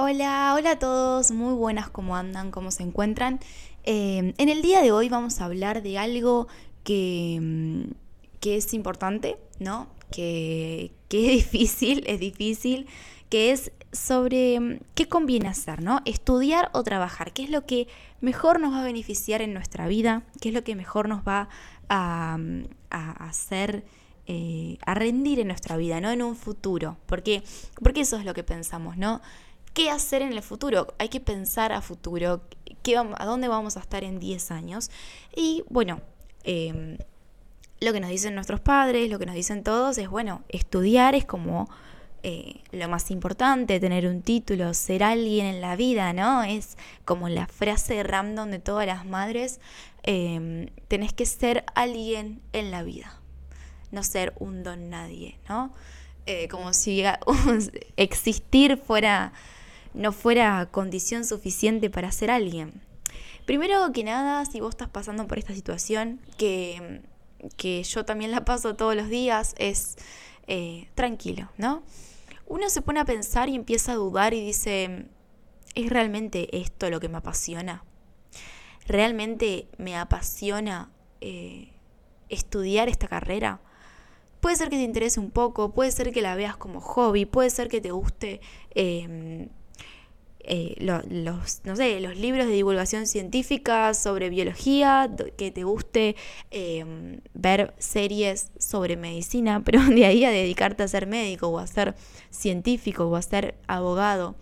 Hola, hola a todos, muy buenas, ¿cómo andan? ¿Cómo se encuentran? Eh, en el día de hoy vamos a hablar de algo que, mm, que es importante, ¿no? Que, que es difícil, es difícil, que es sobre mm, qué conviene hacer, ¿no? Estudiar o trabajar, qué es lo que mejor nos va a beneficiar en nuestra vida, qué es lo que mejor nos va a, mm, a hacer, eh, a rendir en nuestra vida, ¿no? En un futuro, porque, porque eso es lo que pensamos, ¿no? Qué hacer en el futuro. Hay que pensar a futuro, a dónde vamos a estar en 10 años. Y bueno, em, lo que nos dicen nuestros padres, lo que nos dicen todos es, bueno, estudiar es como eh, lo más importante, tener un título, ser alguien en la vida, ¿no? Es como la frase random de todas las madres, em, tenés que ser alguien en la vida, no ser un don nadie, ¿no? Eh, como si existir fuera no fuera condición suficiente para ser alguien. Primero que nada, si vos estás pasando por esta situación, que, que yo también la paso todos los días, es eh, tranquilo, ¿no? Uno se pone a pensar y empieza a dudar y dice, ¿es realmente esto lo que me apasiona? ¿Realmente me apasiona eh, estudiar esta carrera? Puede ser que te interese un poco, puede ser que la veas como hobby, puede ser que te guste eh, eh, los, no sé, los libros de divulgación científica sobre biología, que te guste em, ver series sobre medicina, pero de ahí a dedicarte a ser médico o a ser científico o a ser abogado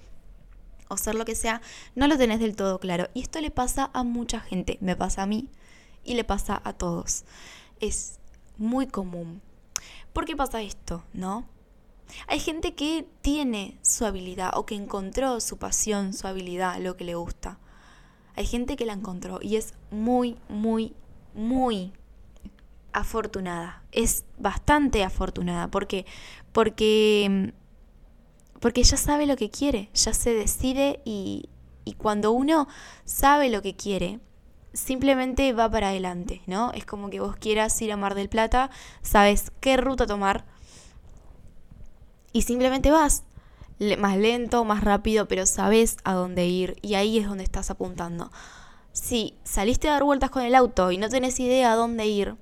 o ser lo que sea, no lo tenés del todo claro. Y esto le pasa a mucha gente, me pasa a mí y le pasa a todos. Es muy común. ¿Por qué pasa esto? ¿No? Hay gente que tiene su habilidad o que encontró su pasión, su habilidad, lo que le gusta. Hay gente que la encontró y es muy, muy, muy afortunada. Es bastante afortunada. ¿Por qué? Porque, porque ya sabe lo que quiere, ya se decide y, y cuando uno sabe lo que quiere, simplemente va para adelante, ¿no? Es como que vos quieras ir a Mar del Plata, sabes qué ruta tomar, y simplemente vas más lento, más rápido, pero sabes a dónde ir y ahí es donde estás apuntando. Si saliste a dar vueltas con el auto y no tenés idea a dónde ir,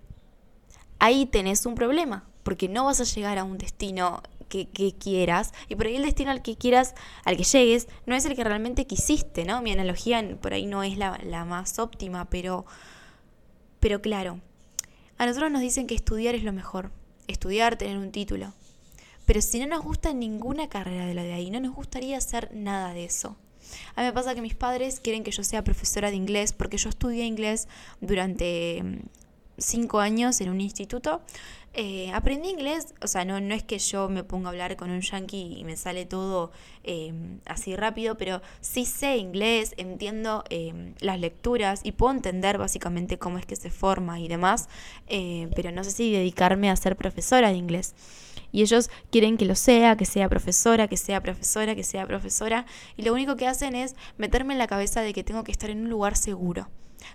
ahí tenés un problema, porque no vas a llegar a un destino que, quieras y por ahí el destino al que quieras, al que llegues, no es el que realmente quisiste, ¿no? Mi analogía por ahí no es la, la más óptima, pero, pero claro, a nosotros nos dicen que estudiar es lo mejor, estudiar, tener un título. Pero si no nos gusta ninguna carrera de la de ahí, no nos gustaría hacer nada de eso. A mí me pasa que mis padres quieren que yo sea profesora de inglés porque yo estudié inglés durante mm, cinco años en un instituto. Eh, aprendí inglés, o sea, no, no es que yo me ponga a hablar con un yankee y me sale todo em, así rápido, pero sí sé inglés, entiendo em, las lecturas y puedo entender básicamente cómo es que se forma y demás, eh, pero no sé si dedicarme a ser profesora de inglés y ellos quieren que lo sea, que sea profesora, que sea profesora, que sea profesora, y lo único que hacen es meterme en la cabeza de que tengo que estar en un lugar seguro.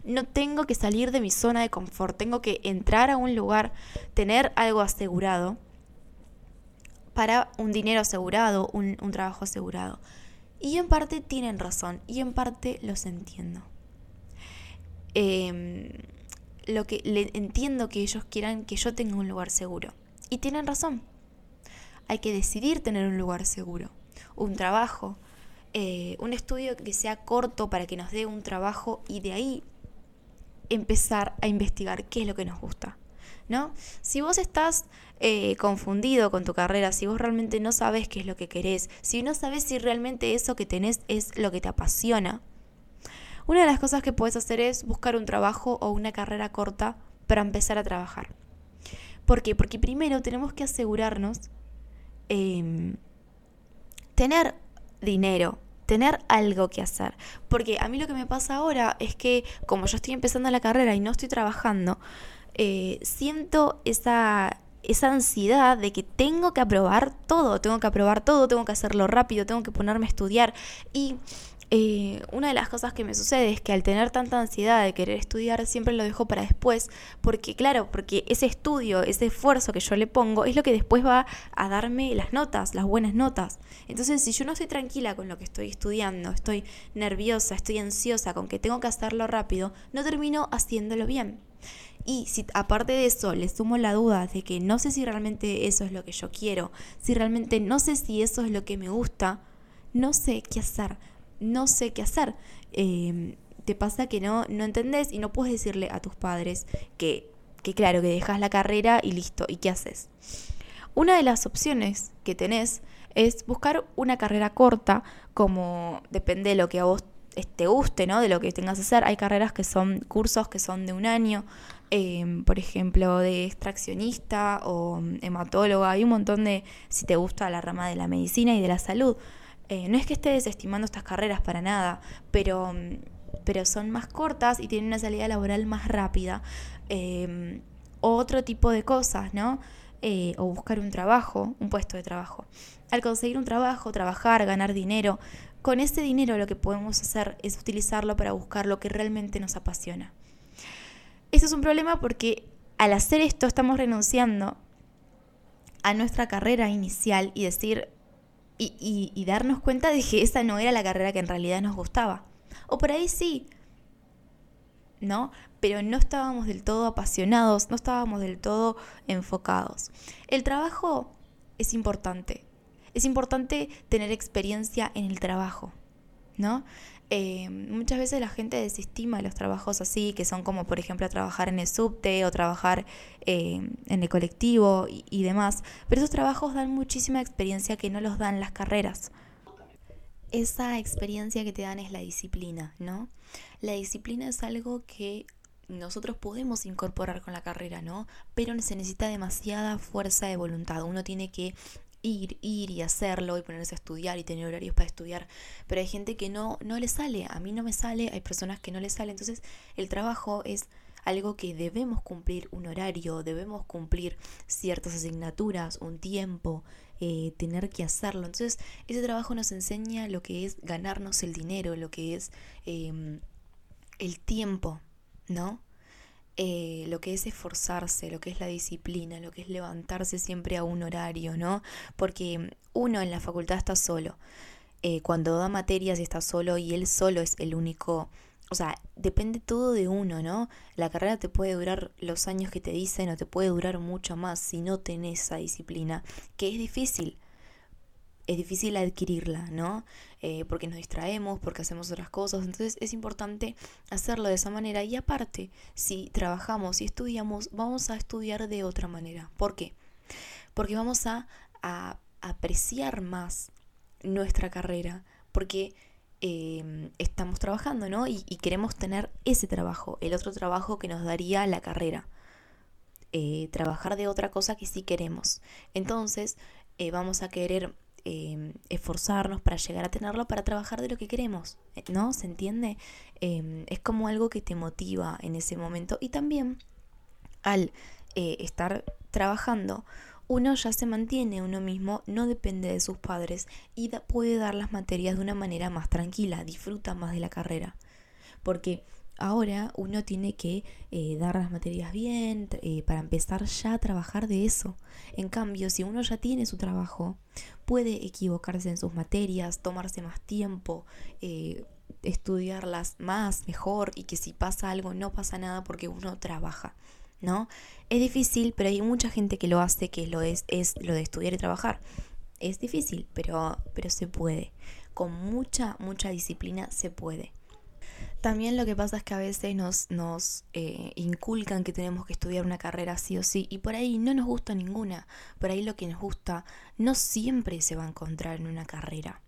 No tengo que salir de mi zona de confort, tengo que entrar a un lugar, tener algo asegurado para un dinero asegurado, un, trabajo asegurado. Y en parte tienen razón y en parte los entiendo. Em, lo que le, entiendo que ellos quieran que yo tenga un lugar seguro. Y tienen razón hay que decidir tener un lugar seguro, un trabajo, eh, un estudio que sea corto para que nos dé un trabajo y de ahí empezar a investigar qué es lo que nos gusta. ¿No? Si vos estás eh, confundido con tu carrera, si vos realmente no sabes qué es lo que querés, si no sabes si realmente eso que tenés es lo que te apasiona, una de las cosas que puedes hacer es buscar un trabajo o una carrera corta para empezar a trabajar. ¿Por qué? Porque primero tenemos que asegurarnos Em, tener dinero, tener algo que hacer. Porque a mí lo que me pasa ahora es que como yo estoy empezando la carrera y no estoy trabajando, eh, siento esa, esa ansiedad de que tengo que aprobar todo, tengo que aprobar todo, tengo que hacerlo rápido, tengo que ponerme a estudiar. Y eh, una de las cosas que me sucede es que al tener tanta ansiedad de querer estudiar, siempre lo dejo para después, porque claro, porque ese estudio, ese esfuerzo que yo le pongo, es lo que después va a darme las notas, las buenas notas. Entonces, si yo no estoy tranquila con lo que estoy estudiando, estoy nerviosa, estoy ansiosa con que tengo que hacerlo rápido, no termino haciéndolo bien. Y si aparte de eso le sumo la duda de que no sé si realmente eso es lo que yo quiero, si realmente no sé si eso es lo que me gusta, no sé qué hacer no sé qué hacer. Em, te pasa que no, no entendés y no puedes decirle a tus padres que, que claro, que dejas la carrera y listo, ¿y qué haces? Una de las opciones que tenés es buscar una carrera corta, como depende de lo que a vos te guste, ¿no? De lo que tengas que hacer. Hay carreras que son cursos que son de un año, em, por ejemplo, de extraccionista o hematóloga. Hay un montón de, si te gusta la rama de la medicina y de la salud. Eh, no es que esté desestimando estas carreras para nada, pero, pero son más cortas y tienen una salida laboral más rápida. Em, otro tipo de cosas, ¿no? Eh, o buscar un trabajo, un puesto de trabajo. Al conseguir un trabajo, trabajar, ganar dinero, con ese dinero lo que podemos hacer es utilizarlo para buscar lo que realmente nos apasiona. Eso es un problema porque al hacer esto estamos renunciando a nuestra carrera inicial y decir, y, darnos cuenta de que esa no era la carrera que en realidad nos gustaba. O por ahí sí, ¿no? Pero no estábamos del todo apasionados, no estábamos del todo enfocados. El trabajo es importante. Es importante tener experiencia en el trabajo, ¿no? Eh, muchas veces la gente desestima los trabajos así, que son como por ejemplo trabajar en el subte o trabajar eh, en el colectivo y, y demás, pero esos trabajos dan muchísima experiencia que no los dan las carreras. Esa experiencia que te dan es la disciplina, ¿no? La disciplina es algo que nosotros podemos incorporar con la carrera, ¿no? Pero se necesita demasiada fuerza de voluntad. Uno tiene que ir, ir y hacerlo y ponerse a estudiar y tener horarios para estudiar, pero hay gente que no, no le sale, a mí no me sale, hay personas que no le sale, entonces el trabajo es algo que debemos cumplir un horario, debemos cumplir ciertas asignaturas, un tiempo, eh, tener que hacerlo. Entonces ese trabajo nos enseña lo que es ganarnos el dinero, lo que es em, el tiempo, ¿no? Eh, lo que es esforzarse, lo que es la disciplina, lo que es levantarse siempre a un horario, ¿no? Porque uno en la facultad está solo. Eh, cuando da materias está solo y él solo es el único o sea, depende todo de uno, ¿no? La carrera te puede durar los años que te dicen o te puede durar mucho más si no tenés esa disciplina, que es difícil es difícil adquirirla, ¿no? Eh, porque nos distraemos, porque hacemos otras cosas, entonces es importante hacerlo de esa manera y aparte, si trabajamos y estudiamos, vamos a estudiar de otra manera. ¿Por qué? Porque vamos a, apreciar más nuestra carrera, porque em, estamos trabajando, ¿no? Y, queremos tener ese trabajo, el otro trabajo que nos daría la carrera. Eh, trabajar de otra cosa que sí queremos. Entonces, eh, vamos a querer Em, esforzarnos para llegar a tenerlo, para trabajar de lo que queremos, eh, ¿no? ¿Se entiende? Em, es como algo que te motiva en ese momento y también al eh, estar trabajando, uno ya se mantiene uno mismo, no depende de sus padres y puede dar las materias de una manera más tranquila, disfruta más de la carrera. Porque Ahora uno tiene que eh, dar las materias bien eh, para empezar ya a trabajar de eso. En cambio, si uno ya tiene su trabajo, puede equivocarse en sus materias, tomarse más tiempo, eh, estudiarlas más, mejor y que si pasa algo no pasa nada porque uno trabaja. ¿No? Es difícil, pero hay mucha gente que lo hace, que lo es, es lo de estudiar y trabajar. Es difícil, pero, pero se puede. Con mucha, mucha disciplina se puede. También lo que pasa es que a veces nos, nos eh, inculcan que tenemos que estudiar una carrera sí o sí y por ahí no nos gusta ninguna. Por ahí lo que nos gusta no siempre se va a encontrar en una carrera.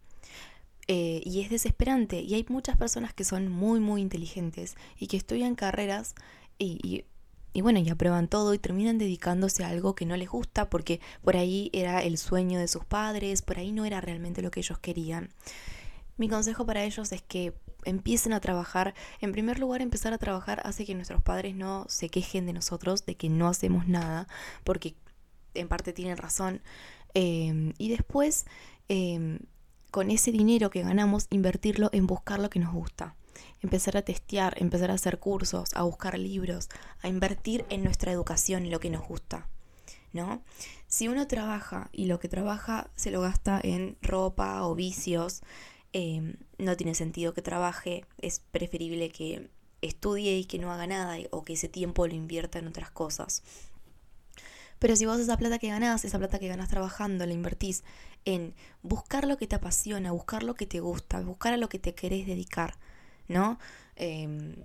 Eh, y es desesperante. Y hay muchas personas que son muy, muy inteligentes y que estudian carreras y, y bueno, y aprueban todo y terminan dedicándose a algo que no les gusta porque por ahí era el sueño de sus padres, por ahí no era realmente lo que ellos querían. Mi consejo para ellos es que empiecen a trabajar. En primer lugar, empezar a trabajar hace que nuestros padres no se quejen de nosotros, de que no hacemos nada, porque en parte tienen razón. Em, y después, em, con ese dinero que ganamos, invertirlo en buscar lo que nos gusta. Empezar a testear, empezar a hacer cursos, a buscar libros, a invertir en nuestra educación, lo que nos gusta. ¿No? Si uno trabaja y lo que trabaja se lo gasta en ropa o vicios, em, no tiene sentido que trabaje, es preferible que estudie y que no haga nada o que ese tiempo lo invierta en otras cosas. Pero si vos esa plata que ganás, esa plata que ganás trabajando, la invertís en buscar lo que te apasiona, buscar lo que te gusta, buscar a lo que te querés dedicar, ¿no? Eh,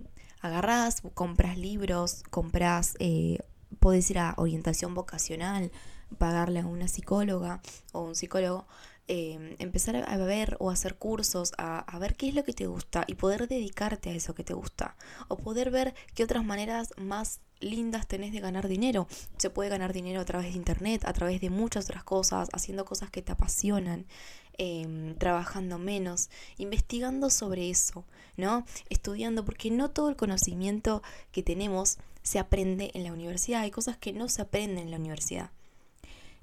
agarrás, compras libros, compras, eh, podés ir a orientación vocacional, pagarle a una psicóloga o un psicólogo, em, empezar a ver o hacer cursos, a, a, ver qué es lo que te gusta y poder dedicarte a eso que te gusta. O poder ver qué otras maneras más lindas tenés de ganar dinero. Se puede ganar dinero a través de internet, a través de muchas otras cosas, haciendo cosas que te apasionan, em, trabajando menos, investigando sobre eso, ¿no? Estudiando, porque no todo el conocimiento que tenemos se aprende en la universidad. Hay cosas que no se aprenden en la universidad.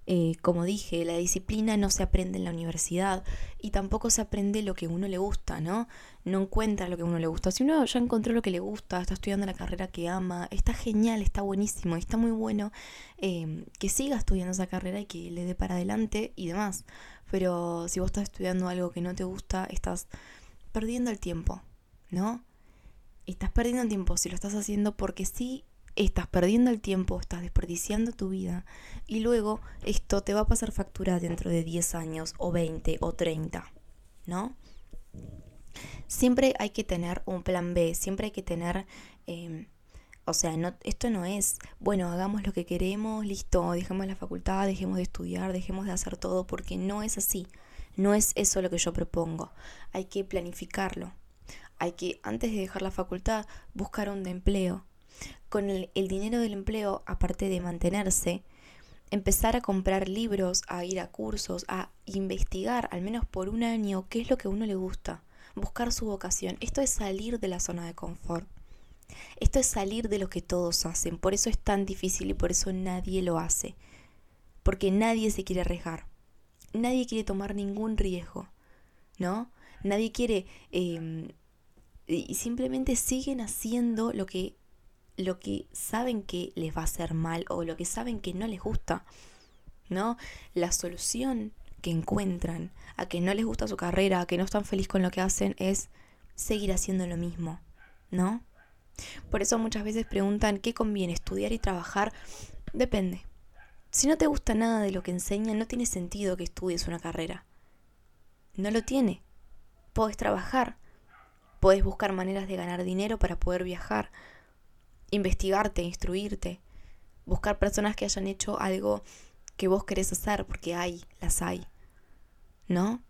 Eh, como dije, la disciplina no se aprende en la universidad y tampoco se aprende lo que uno le gusta, ¿no? No encuentra lo que uno le gusta. Si uno ya encontró lo que le gusta, está estudiando la carrera que ama, está genial, está buenísimo, está muy bueno em, que siga estudiando esa carrera y que le dé para adelante y demás. Pero si vos estás estudiando algo que no te gusta, estás perdiendo el tiempo, ¿no? Estás perdiendo el tiempo si lo estás haciendo porque sí estás perdiendo el tiempo, estás desperdiciando tu vida y luego esto te va a pasar factura dentro de 10 años o 20 o 30, ¿no? Siempre hay que tener un plan B, siempre hay que tener, em, o sea, no, esto no es, bueno, hagamos lo que queremos, listo, dejemos la facultad, dejemos de estudiar, dejemos de hacer todo, porque no es así, no es eso lo que yo propongo, hay que planificarlo, hay que, antes de dejar la facultad, buscar un empleo, con el, dinero del empleo, aparte de mantenerse, empezar a comprar libros, a ir a cursos, a investigar, al menos por un año, qué es lo que a uno le gusta, buscar su vocación. Esto es salir de la zona de confort. Esto es salir de lo que todos hacen. Por eso es tan difícil y por eso nadie lo hace. Porque nadie se quiere arriesgar. Nadie quiere tomar ningún riesgo. ¿No? Nadie quiere... Em, y simplemente siguen haciendo lo que lo que saben que les va a hacer mal o lo que saben que no les gusta, ¿no? La solución que encuentran a que no les gusta su carrera, a que no están felices con lo que hacen, es seguir haciendo lo mismo, ¿no? Por eso muchas veces preguntan, ¿qué conviene, estudiar y trabajar? Depende. Si no te gusta nada de lo que enseñan, no tiene sentido que estudies una carrera. No lo tiene. Puedes trabajar, puedes buscar maneras de ganar dinero para poder viajar, investigarte, instruirte, buscar personas que hayan hecho algo que vos querés hacer, porque hay, las hay, ¿no?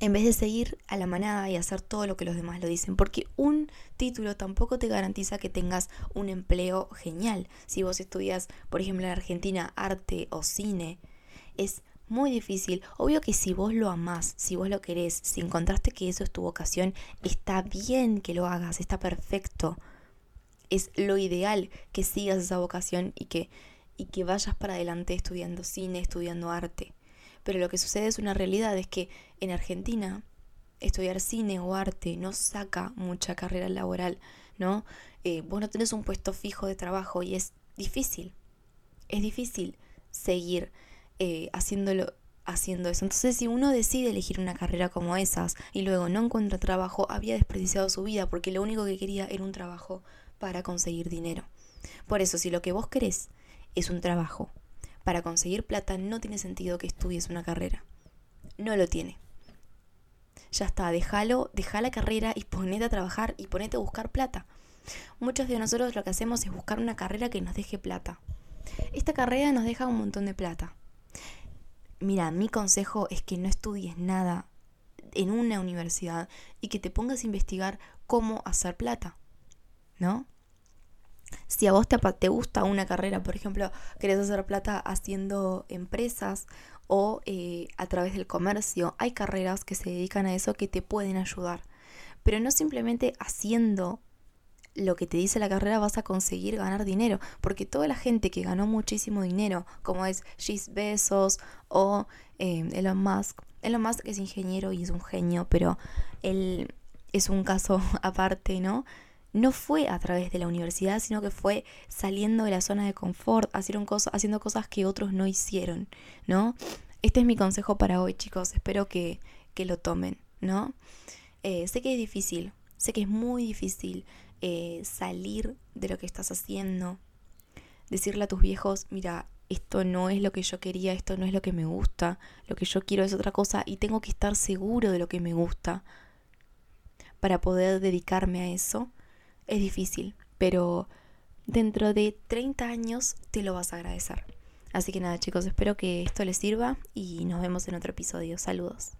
En vez de seguir a la manada y hacer todo lo que los demás lo dicen, porque un título tampoco te garantiza que tengas un empleo genial. Si vos estudias, por ejemplo, en Argentina, arte o cine, es muy difícil. Obvio que si vos lo amás, si vos lo querés, si encontraste que eso es tu vocación, está bien que lo hagas, está perfecto es lo ideal que sigas esa vocación y que, y que vayas para adelante estudiando cine, estudiando arte. Pero lo que sucede es una realidad, es que en Argentina estudiar cine o arte no saca mucha carrera laboral, ¿no? Eh, vos no tenés un puesto fijo de trabajo y es difícil, es difícil seguir eh, haciéndolo, haciendo eso. Entonces, si uno decide elegir una carrera como esas y luego no encuentra trabajo, había desperdiciado su vida porque lo único que quería era un trabajo para conseguir dinero. Por eso, si lo que vos querés es un trabajo para conseguir plata, no tiene sentido que estudies una carrera. No lo tiene. Ya está, déjalo, deja la carrera y ponete a trabajar y ponete a buscar plata. Muchos de nosotros lo que hacemos es buscar una carrera que nos deje plata. Esta carrera nos deja un montón de plata. Mira, mi consejo es que no estudies nada en una universidad y que te pongas a investigar cómo hacer plata. ¿No? Si a vos te, te, gusta una carrera, por ejemplo, querés hacer plata haciendo empresas o eh, a través del comercio, hay carreras que se dedican a eso que te pueden ayudar. Pero no simplemente haciendo lo que te dice la carrera vas a conseguir ganar dinero. Porque toda la gente que ganó muchísimo dinero, como es Jeff Bezos o eh, Elon Musk, Elon Musk es ingeniero y es un genio, pero él es un caso aparte, ¿no? No fue a través de la universidad, sino que fue saliendo de la zona de confort, haciendo cosas, haciendo cosas que otros no hicieron, ¿no? Este es mi consejo para hoy, chicos. Espero que, que lo tomen, ¿no? Eh, sé que es difícil, sé que es muy difícil eh, salir de lo que estás haciendo, decirle a tus viejos, mira, esto no es lo que yo quería, esto no es lo que me gusta, lo que yo quiero es otra cosa y tengo que estar seguro de lo que me gusta para poder dedicarme a eso. Es difícil, pero dentro de 30 años te lo vas a agradecer. Así que nada chicos, espero que esto les sirva y nos vemos en otro episodio. Saludos.